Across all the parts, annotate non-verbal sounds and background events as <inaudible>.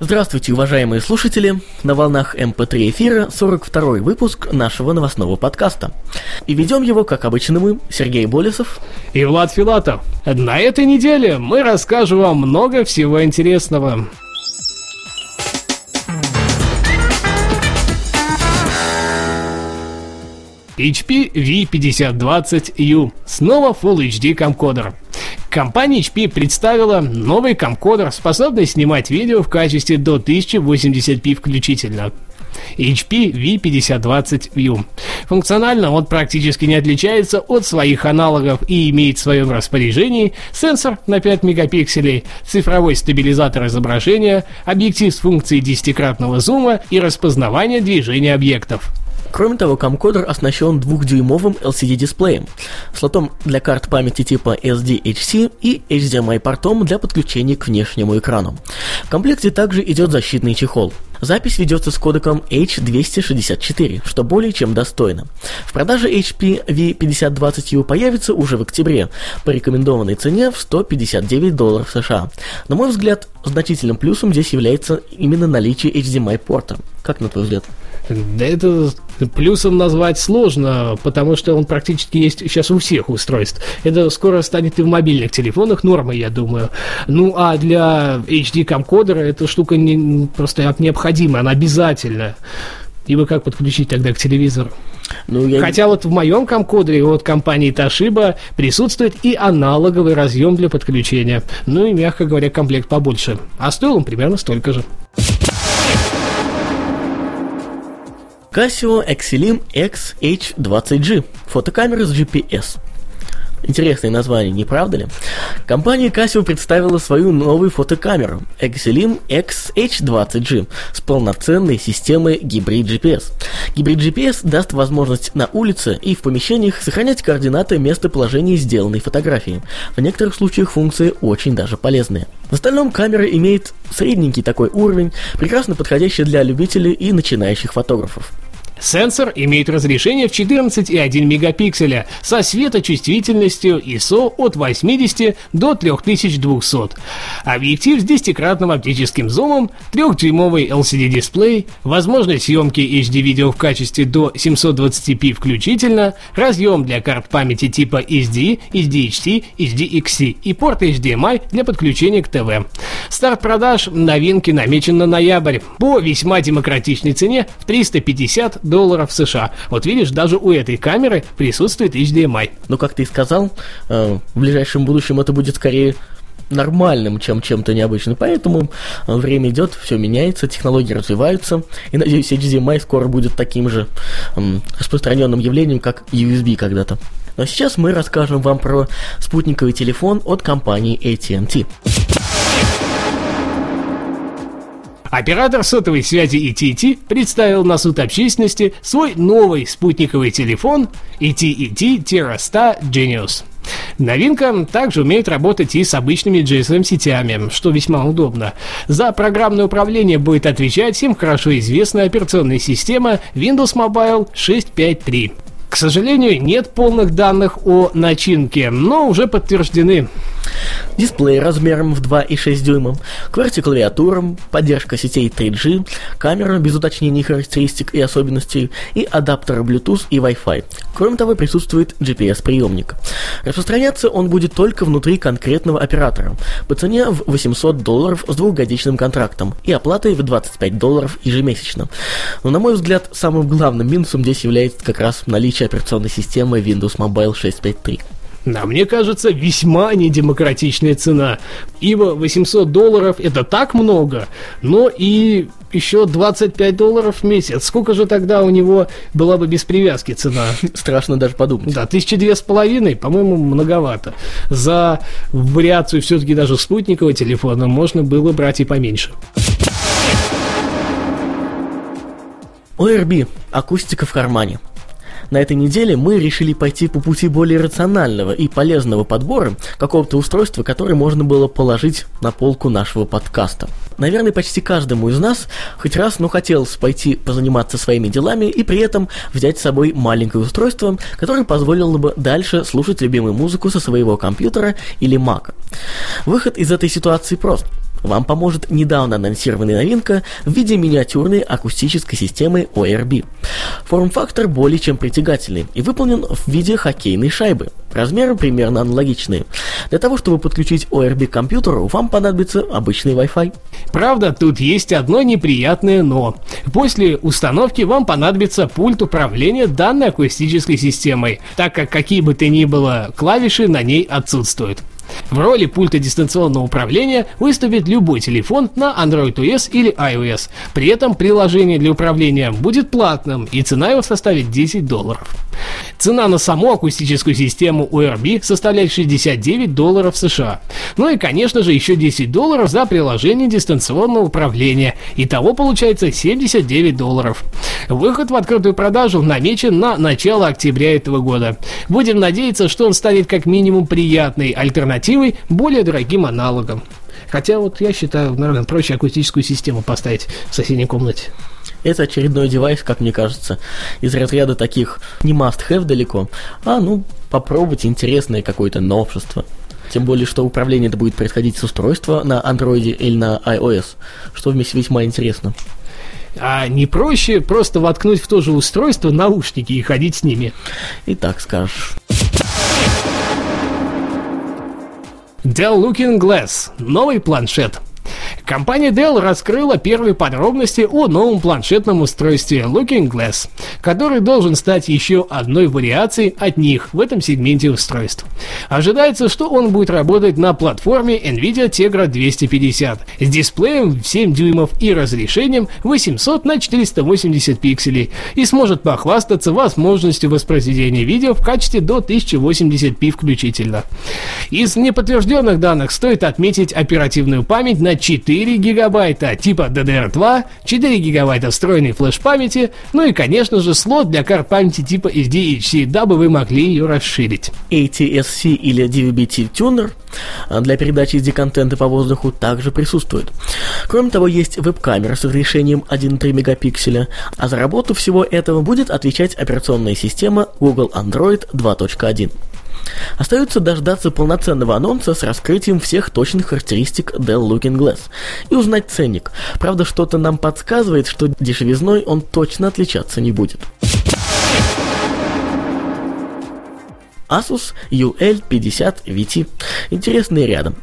Здравствуйте, уважаемые слушатели! На волнах MP3 эфира 42 выпуск нашего новостного подкаста. И ведем его, как обычно, мы, Сергей Болесов и Влад Филатов. На этой неделе мы расскажем вам много всего интересного. HP V5020U. Снова Full HD камкордер. Компания HP представила новый камкодер, способный снимать видео в качестве до 1080p включительно. HP V5020U. Функционально он практически не отличается от своих аналогов и имеет в своем распоряжении сенсор на 5 мегапикселей, цифровой стабилизатор изображения, объектив с функцией десятикратного зума и распознавания движения объектов. Кроме того, камкодер оснащен двухдюймовым LCD-дисплеем, слотом для карт памяти типа SDHC и HDMI-портом для подключения к внешнему экрану. В комплекте также идет защитный чехол. Запись ведется с кодеком H264, что более чем достойно. В продаже HP V5020U появится уже в октябре по рекомендованной цене в 159 долларов США. На мой взгляд, значительным плюсом здесь является именно наличие HDMI-порта. Как на твой взгляд? Да это плюсом назвать сложно, потому что он практически есть сейчас у всех устройств. Это скоро станет и в мобильных телефонах нормой, я думаю. Ну а для HD-камкодера эта штука не, просто необходима, она обязательная. Ибо как подключить тогда к телевизору? Ну, я... Хотя вот в моем камкодере от компании Toshiba присутствует и аналоговый разъем для подключения. Ну и, мягко говоря, комплект побольше. А стоил он примерно столько же. Casio Exelim XH20G. Фотокамера с GPS. Интересное название, не правда ли? Компания Casio представила свою новую фотокамеру Exelim XH20G с полноценной системой гибрид GPS. Гибрид GPS даст возможность на улице и в помещениях сохранять координаты местоположения сделанной фотографии. В некоторых случаях функции очень даже полезные. В остальном камера имеет средненький такой уровень, прекрасно подходящий для любителей и начинающих фотографов. Сенсор имеет разрешение в 14,1 мегапикселя со светочувствительностью ISO от 80 до 3200. Объектив с 10-кратным оптическим зумом, 3-дюймовый LCD-дисплей, возможность съемки HD-видео в качестве до 720p включительно, разъем для карт памяти типа SD, SDHC, SDXC и порт HDMI для подключения к ТВ. Старт продаж новинки намечен на ноябрь по весьма демократичной цене в 350 долларов США. Вот видишь, даже у этой камеры присутствует HDMI. Ну, как ты и сказал, э, в ближайшем будущем это будет скорее нормальным, чем чем-то необычным. Поэтому э, время идет, все меняется, технологии развиваются, и надеюсь, HDMI скоро будет таким же распространенным явлением, как USB когда-то. Но сейчас мы расскажем вам про спутниковый телефон от компании AT&T. Оператор сотовой связи ET&T представил на суд общественности свой новый спутниковый телефон ET&T Terra Genius. Новинка также умеет работать и с обычными GSM-сетями, что весьма удобно. За программное управление будет отвечать всем хорошо известная операционная система Windows Mobile 653. К сожалению, нет полных данных о начинке, но уже подтверждены. Дисплей размером в 2,6 дюйма, QWERTY-клавиатура, поддержка сетей 3G, камера без уточнений характеристик и особенностей и адаптеры Bluetooth и Wi-Fi. Кроме того, присутствует GPS-приемник. Распространяться он будет только внутри конкретного оператора по цене в 800 долларов с двухгодичным контрактом и оплатой в 25 долларов ежемесячно. Но, на мой взгляд, самым главным минусом здесь является как раз наличие операционной системы Windows Mobile 653. А мне кажется, весьма недемократичная цена. Ибо 800 долларов это так много, но и еще 25 долларов в месяц. Сколько же тогда у него была бы без привязки цена? <laughs> Страшно даже подумать. Да, тысячи две с половиной, по-моему, многовато. За вариацию все-таки даже спутникового телефона можно было брать и поменьше. ORB – акустика в кармане. На этой неделе мы решили пойти по пути более рационального и полезного подбора какого-то устройства, которое можно было положить на полку нашего подкаста. Наверное, почти каждому из нас хоть раз, ну, хотелось пойти позаниматься своими делами и при этом взять с собой маленькое устройство, которое позволило бы дальше слушать любимую музыку со своего компьютера или мака. Выход из этой ситуации прост – вам поможет недавно анонсированная новинка в виде миниатюрной акустической системы ORB. Форм-фактор более чем притягательный и выполнен в виде хоккейной шайбы. Размеры примерно аналогичные. Для того, чтобы подключить ORB к компьютеру, вам понадобится обычный Wi-Fi. Правда, тут есть одно неприятное «но». После установки вам понадобится пульт управления данной акустической системой, так как какие бы то ни было клавиши на ней отсутствуют. В роли пульта дистанционного управления выступит любой телефон на Android OS или iOS. При этом приложение для управления будет платным и цена его составит 10 долларов. Цена на саму акустическую систему ORB составляет 69 долларов США. Ну и, конечно же, еще 10 долларов за приложение дистанционного управления. Итого получается 79 долларов. Выход в открытую продажу намечен на начало октября этого года. Будем надеяться, что он станет как минимум приятной альтернативой более дорогим аналогам. Хотя вот я считаю, наверное, проще акустическую систему поставить в соседней комнате. Это очередной девайс, как мне кажется, из разряда таких не must-have далеко, а ну попробовать интересное какое-то новшество. Тем более, что управление это будет происходить с устройства на Android или на iOS, что вместе весьма интересно. А не проще просто воткнуть в то же устройство наушники и ходить с ними. И так скажешь. Dell Looking Glass. Новый планшет. Компания Dell раскрыла первые подробности о новом планшетном устройстве Looking Glass, который должен стать еще одной вариацией от них в этом сегменте устройств. Ожидается, что он будет работать на платформе NVIDIA Tegra 250 с дисплеем в 7 дюймов и разрешением 800 на 480 пикселей и сможет похвастаться возможностью воспроизведения видео в качестве до 1080p включительно. Из неподтвержденных данных стоит отметить оперативную память на 4 гигабайта типа DDR2, 4 гигабайта встроенной флеш-памяти, ну и, конечно же, слот для карт памяти типа SDHC, дабы вы могли ее расширить. ATSC или DVB-T Tuner для передачи SD-контента по воздуху также присутствует. Кроме того, есть веб-камера с разрешением 1,3 мегапикселя, а за работу всего этого будет отвечать операционная система Google Android 2.1. Остается дождаться полноценного анонса с раскрытием всех точных характеристик Dell Looking Glass и узнать ценник. Правда, что-то нам подсказывает, что дешевизной он точно отличаться не будет. Asus UL50 VT. Интересные рядом.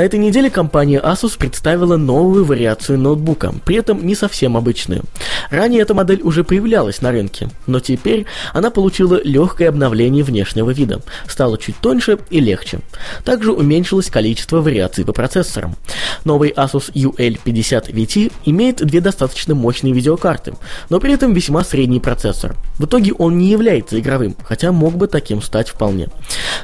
На этой неделе компания Asus представила новую вариацию ноутбука, при этом не совсем обычную. Ранее эта модель уже появлялась на рынке, но теперь она получила легкое обновление внешнего вида, стала чуть тоньше и легче. Также уменьшилось количество вариаций по процессорам. Новый Asus UL50 VT имеет две достаточно мощные видеокарты, но при этом весьма средний процессор. В итоге он не является игровым, хотя мог бы таким стать вполне.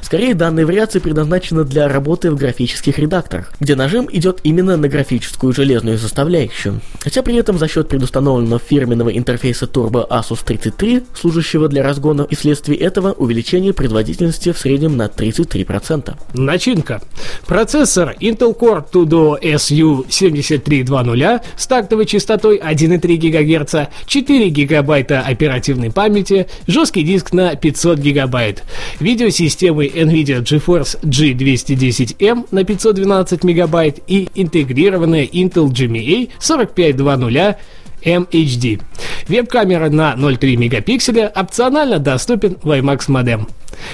Скорее, данная вариация предназначена для работы в графических редакторах, редакторах, где нажим идет именно на графическую железную составляющую, хотя при этом за счет предустановленного фирменного интерфейса Turbo Asus 33, служащего для разгона, и вследствие этого увеличение производительности в среднем на 33%. Начинка. Процессор Intel Core Tudo SU7320 с тактовой частотой 1,3 ГГц, 4 ГБ оперативной памяти, жесткий диск на 500 ГБ, видеосистемы NVIDIA GeForce G210M на 512 12 мегабайт и интегрированная Intel GMA 4520 MHD. Веб-камера на 0,3 мегапикселя опционально доступен WiMAX модем.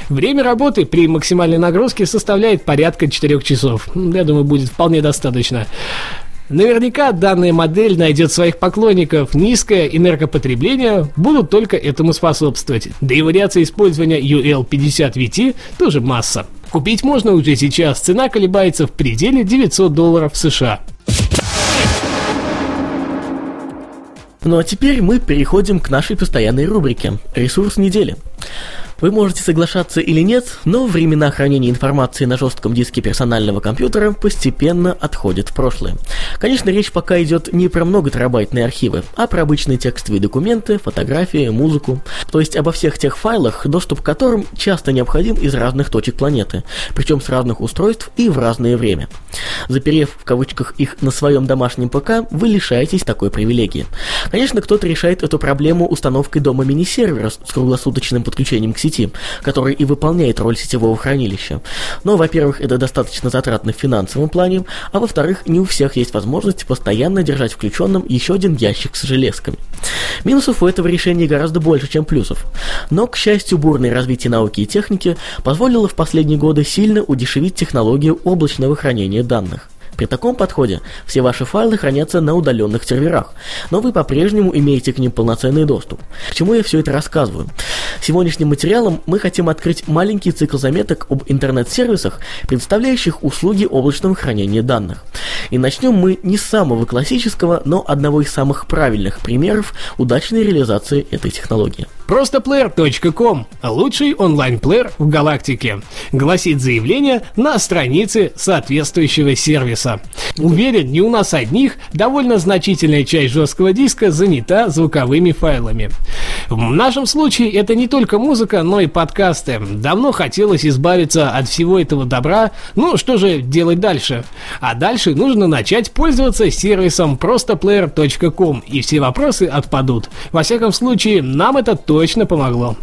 Время работы при максимальной нагрузке составляет порядка 4 часов. Я думаю, будет вполне достаточно. Наверняка данная модель найдет своих поклонников. Низкое энергопотребление будут только этому способствовать. Да и вариация использования UL50VT тоже масса. Купить можно уже сейчас, цена колебается в пределе 900 долларов США. Ну а теперь мы переходим к нашей постоянной рубрике «Ресурс недели». Вы можете соглашаться или нет, но времена хранения информации на жестком диске персонального компьютера постепенно отходят в прошлое. Конечно, речь пока идет не про многотерабайтные архивы, а про обычные текстовые документы, фотографии, музыку. То есть обо всех тех файлах, доступ к которым часто необходим из разных точек планеты, причем с разных устройств и в разное время. Заперев в кавычках их на своем домашнем ПК, вы лишаетесь такой привилегии. Конечно, кто-то решает эту проблему установкой дома мини-сервера с круглосуточным подключением к сети, который и выполняет роль сетевого хранилища. Но, во-первых, это достаточно затратно в финансовом плане, а во-вторых, не у всех есть возможность постоянно держать включенным еще один ящик с железками. Минусов у этого решения гораздо больше, чем плюсов. Но, к счастью, бурное развитие науки и техники позволило в последние годы сильно удешевить технологию облачного хранения данных. При таком подходе все ваши файлы хранятся на удаленных серверах, но вы по-прежнему имеете к ним полноценный доступ. К чему я все это рассказываю? Сегодняшним материалом мы хотим открыть маленький цикл заметок об интернет-сервисах, представляющих услуги облачного хранения данных. И начнем мы не с самого классического, но одного из самых правильных примеров удачной реализации этой технологии. Простоплеер.ком – лучший онлайн-плеер в галактике, гласит заявление на странице соответствующего сервиса. Уверен, не у нас одних, довольно значительная часть жесткого диска занята звуковыми файлами. В нашем случае это не только музыка, но и подкасты. Давно хотелось избавиться от всего этого добра, ну что же делать дальше? А дальше нужно начать пользоваться сервисом простоплеер.ком и все вопросы отпадут. Во всяком случае, нам это точно точно помогло.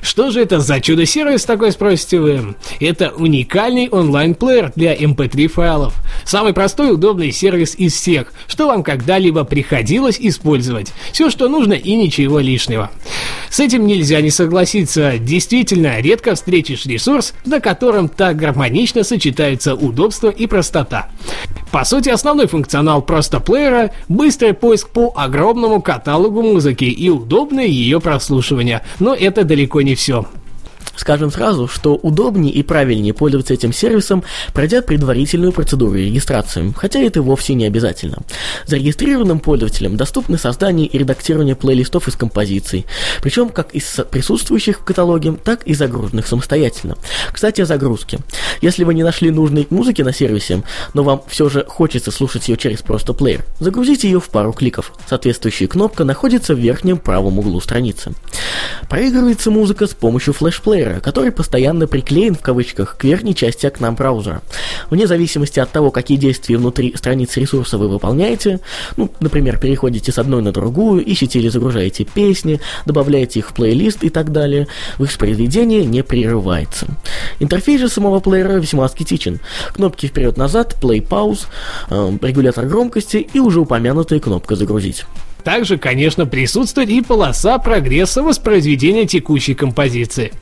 Что же это за чудо-сервис такой, спросите вы? Это уникальный онлайн-плеер для MP3 эм файлов. Самый простой и удобный сервис из всех, что вам когда-либо приходилось использовать. Все, что нужно и ничего лишнего. С этим нельзя не согласиться. Действительно, редко встретишь ресурс, на котором так гармонично сочетаются удобство и простота. По сути, основной функционал просто плеера – быстрый поиск по огромному каталогу музыки и удобное ее прослушивание. Но это далеко не все. Скажем сразу, что удобнее и правильнее пользоваться этим сервисом, пройдя предварительную процедуру регистрации, хотя это вовсе не обязательно. Зарегистрированным пользователям доступны создание и редактирование плейлистов из композиций, причем как из присутствующих в каталоге, так и загруженных самостоятельно. Кстати, о загрузке. Если вы не нашли нужной музыки на сервисе, но вам все же хочется слушать ее через просто плеер, загрузите ее в пару кликов. Соответствующая кнопка находится в верхнем правом углу страницы. Проигрывается музыка с помощью флеш-плеера, плеера, который постоянно приклеен в кавычках к верхней части окна браузера. Вне зависимости от того, какие действия внутри страницы ресурса вы выполняете, ну, например, переходите с одной на другую, ищете или загружаете песни, добавляете их в плейлист и так далее, воспроизведение не прерывается. Интерфейс же самого плеера весьма аскетичен. Кнопки вперед-назад, play-pause, э, регулятор громкости и уже упомянутая кнопка «Загрузить». Также, конечно, присутствует и полоса прогресса воспроизведения текущей композиции.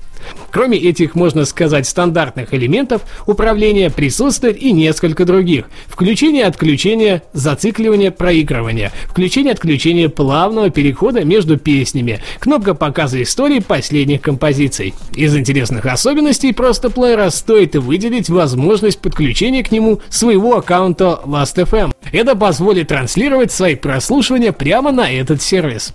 Кроме этих, можно сказать, стандартных элементов управления присутствует и несколько других. Включение-отключение, зацикливание, проигрывание. Включение-отключение плавного перехода между песнями. Кнопка показа истории последних композиций. Из интересных особенностей просто плеера стоит выделить возможность подключения к нему своего аккаунта Last.fm. Это позволит транслировать свои прослушивания прямо на этот сервис.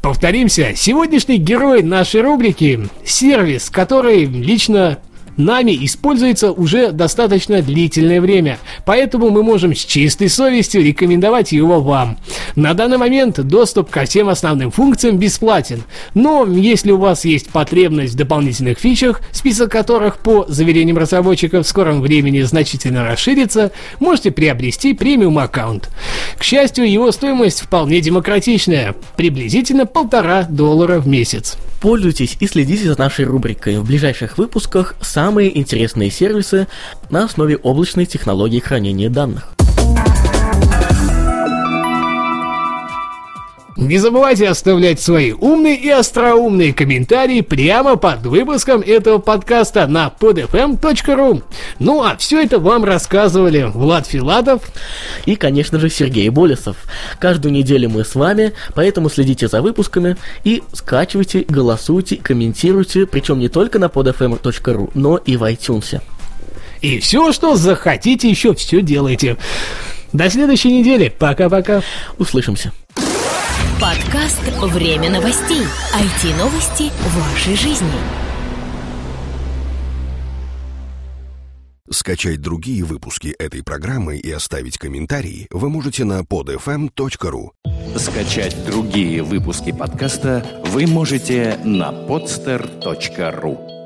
Повторимся, сегодняшний герой нашей рубрики – сервис, который лично нами используется уже достаточно длительное время, поэтому мы можем с чистой совестью рекомендовать его вам. На данный момент доступ ко всем основным функциям бесплатен, но если у вас есть потребность в дополнительных фичах, список которых по заверениям разработчиков в скором времени значительно расширится, можете приобрести премиум аккаунт. К счастью, его стоимость вполне демократичная, приблизительно полтора доллара в месяц. Пользуйтесь и следите за нашей рубрикой. В ближайших выпусках самые интересные сервисы на основе облачной технологии хранения данных. Не забывайте оставлять свои умные и остроумные комментарии прямо под выпуском этого подкаста на podfm.ru. Ну а все это вам рассказывали Влад Филатов и, конечно же, Сергей Болесов. Каждую неделю мы с вами, поэтому следите за выпусками и скачивайте, голосуйте, комментируйте, причем не только на podfm.ru, но и в iTunes. И все, что захотите, еще все делайте. До следующей недели. Пока-пока. Услышимся. Подкаст «Время новостей». IT-новости вашей жизни. Скачать другие выпуски этой программы и оставить комментарии вы можете на podfm.ru. Скачать другие выпуски подкаста вы можете на podster.ru.